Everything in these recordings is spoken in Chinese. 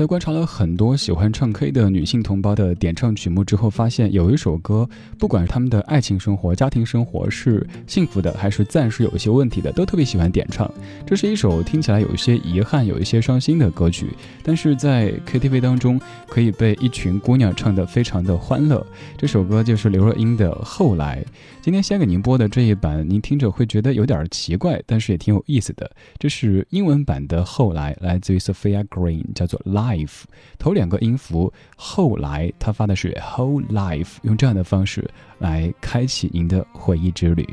在观察了很多喜欢唱 K 的女性同胞的点唱曲目之后，发现有一首歌，不管是他们的爱情生活、家庭生活是幸福的，还是暂时有一些问题的，都特别喜欢点唱。这是一首听起来有一些遗憾、有一些伤心的歌曲，但是在 KTV 当中可以被一群姑娘唱得非常的欢乐。这首歌就是刘若英的《后来》。今天先给您播的这一版，您听着会觉得有点奇怪，但是也挺有意思的。这是英文版的《后来》，来自于 Sophia Green，叫做 Life。头两个音符后来，他发的是 Whole Life，用这样的方式来开启您的回忆之旅。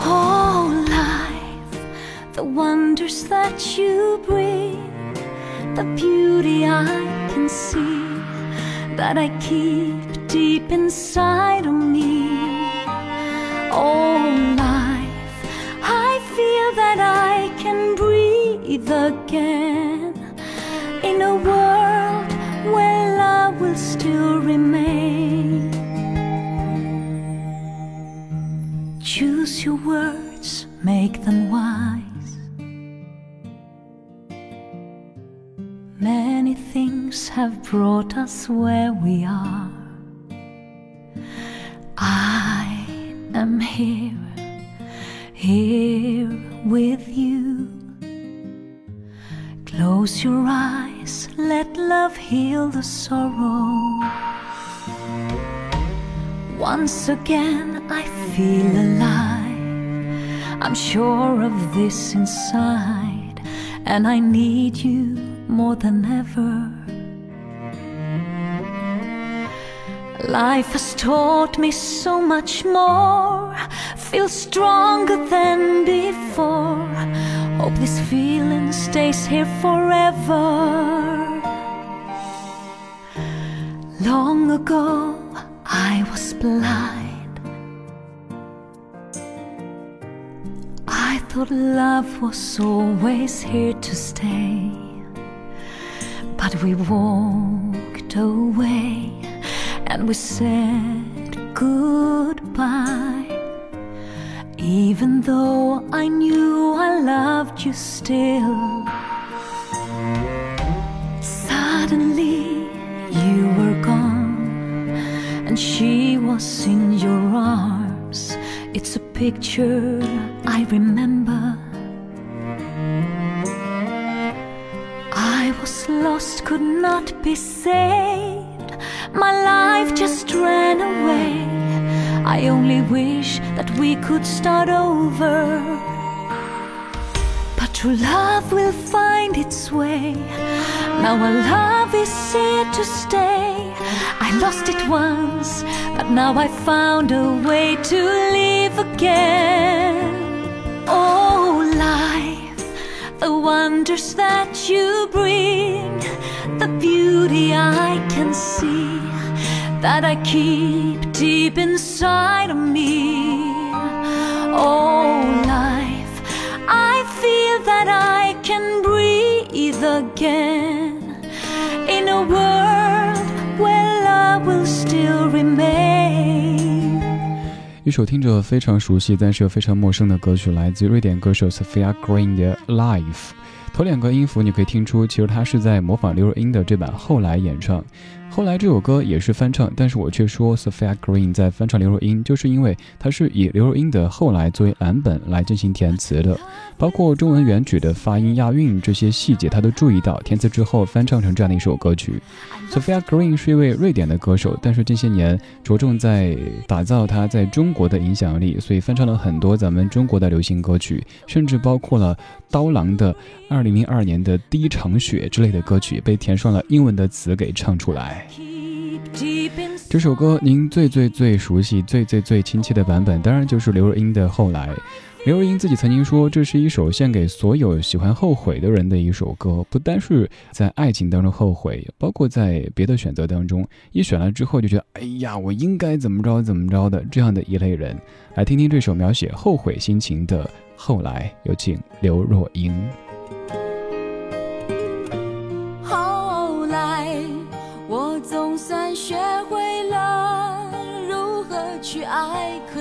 Whole life, the wonders that you bring, the beauty I can see, that I keep deep inside of me. Oh, life, I feel that I breathe again in a world where love will still remain. Choose your words, make them wise. Many things have brought us where we are. I am here, here with you. Close your eyes, let love heal the sorrow. Once again, I feel alive. I'm sure of this inside, and I need you more than ever. Life has taught me so much more. Feel stronger than before. This feeling stays here forever. Long ago, I was blind. I thought love was always here to stay. But we walked away and we said goodbye. Even though I knew I loved you still, suddenly you were gone, and she was in your arms. It's a picture I remember. I was lost, could not be saved. My life just ran away. I only wish that we could start over. But true love will find its way. Now our love is here to stay. I lost it once, but now I found a way to live again. Oh, life, the wonders that you bring, the beauty I can see, that I keep deep inside of me. Oh, life, I feel that I can breathe again in a world where love will still remain. 一首听着非常熟悉，但是又非常陌生的歌曲，来自瑞典歌手 Sophia Green 的《Life》。头两个音符你可以听出，其实它是在模仿刘若英的这版《后来》演唱。后来这首歌也是翻唱，但是我却说 Sophia Green 在翻唱刘若英，就是因为她是以刘若英的《后来》作为蓝本来进行填词的，包括中文原曲的发音押韵这些细节，她都注意到，填词之后翻唱成这样的一首歌曲。Sophia Green 是一位瑞典的歌手，但是近些年着重在打造她在中国的影响力，所以翻唱了很多咱们中国的流行歌曲，甚至包括了刀郎的2002年的第一场雪之类的歌曲，被填上了英文的词给唱出来。这首歌您最最最熟悉、最最最亲切的版本，当然就是刘若英的《后来》。刘若英自己曾经说，这是一首献给所有喜欢后悔的人的一首歌，不单是在爱情当中后悔，包括在别的选择当中，一选了之后就觉得，哎呀，我应该怎么着怎么着的这样的一类人。来听听这首描写后悔心情的《后来》，有请刘若英。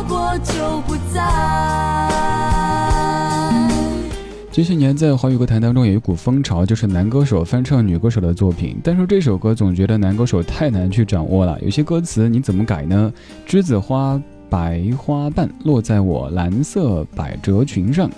过就不再。这些年在华语歌坛当中有一股风潮，就是男歌手翻唱女歌手的作品。但是这首歌总觉得男歌手太难去掌握了，有些歌词你怎么改呢？栀子花白花瓣落在我蓝色百褶裙上。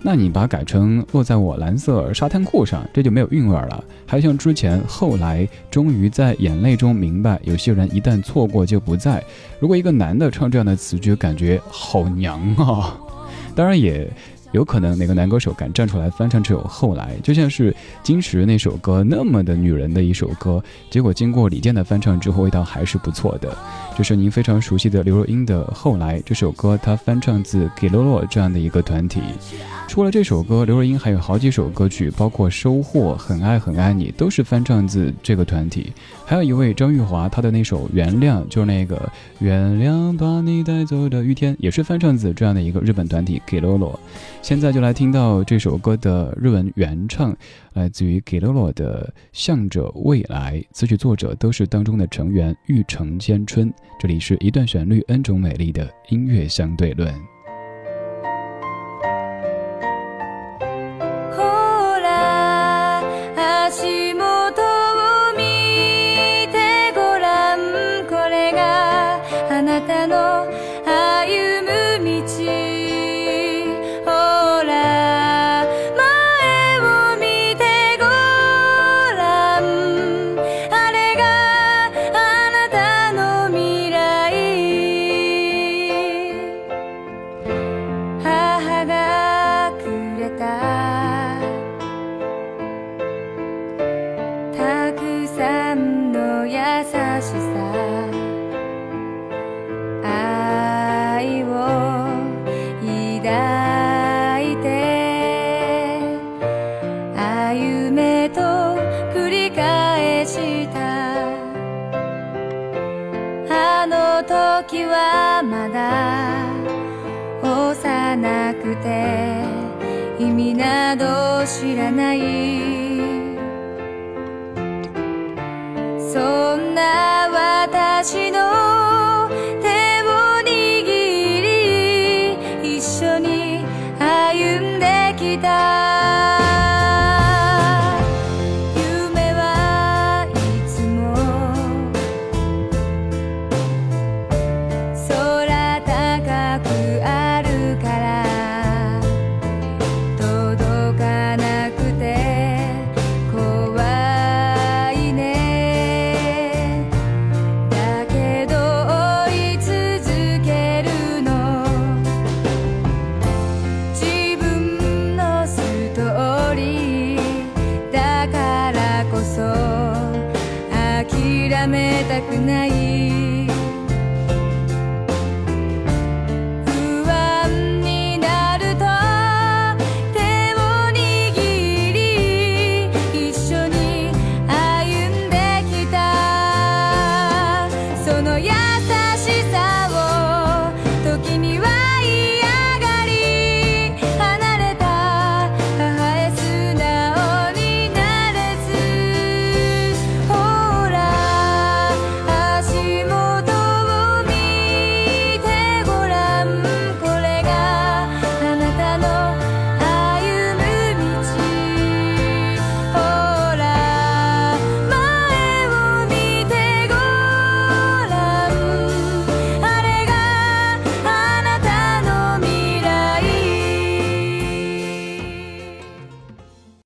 那你把改成落在我蓝色沙滩裤上，这就没有韵味了。还像之前后来，终于在眼泪中明白，有些人一旦错过就不在。如果一个男的唱这样的词，就感觉好娘啊！当然也。有可能哪个男歌手敢站出来翻唱这首《后来》，就像是金石那首歌那么的女人的一首歌，结果经过李健的翻唱之后，味道还是不错的。就是您非常熟悉的刘若英的《后来》这首歌，她翻唱自给洛洛这样的一个团体。除了这首歌，刘若英还有好几首歌曲，包括《收获》《很爱很爱你》，都是翻唱自这个团体。还有一位张玉华，她的那首《原谅》，就是那个《原谅把你带走的雨天》，也是翻唱自这样的一个日本团体给洛洛。现在就来听到这首歌的日文原唱，来自于给洛洛的《向着未来》，词曲作者都是当中的成员玉成千春。这里是一段旋律，n 种美丽的音乐相对论。愛を抱いて。歩めと繰り返した。あの時はまだ。幼くて。意味など知らない。くない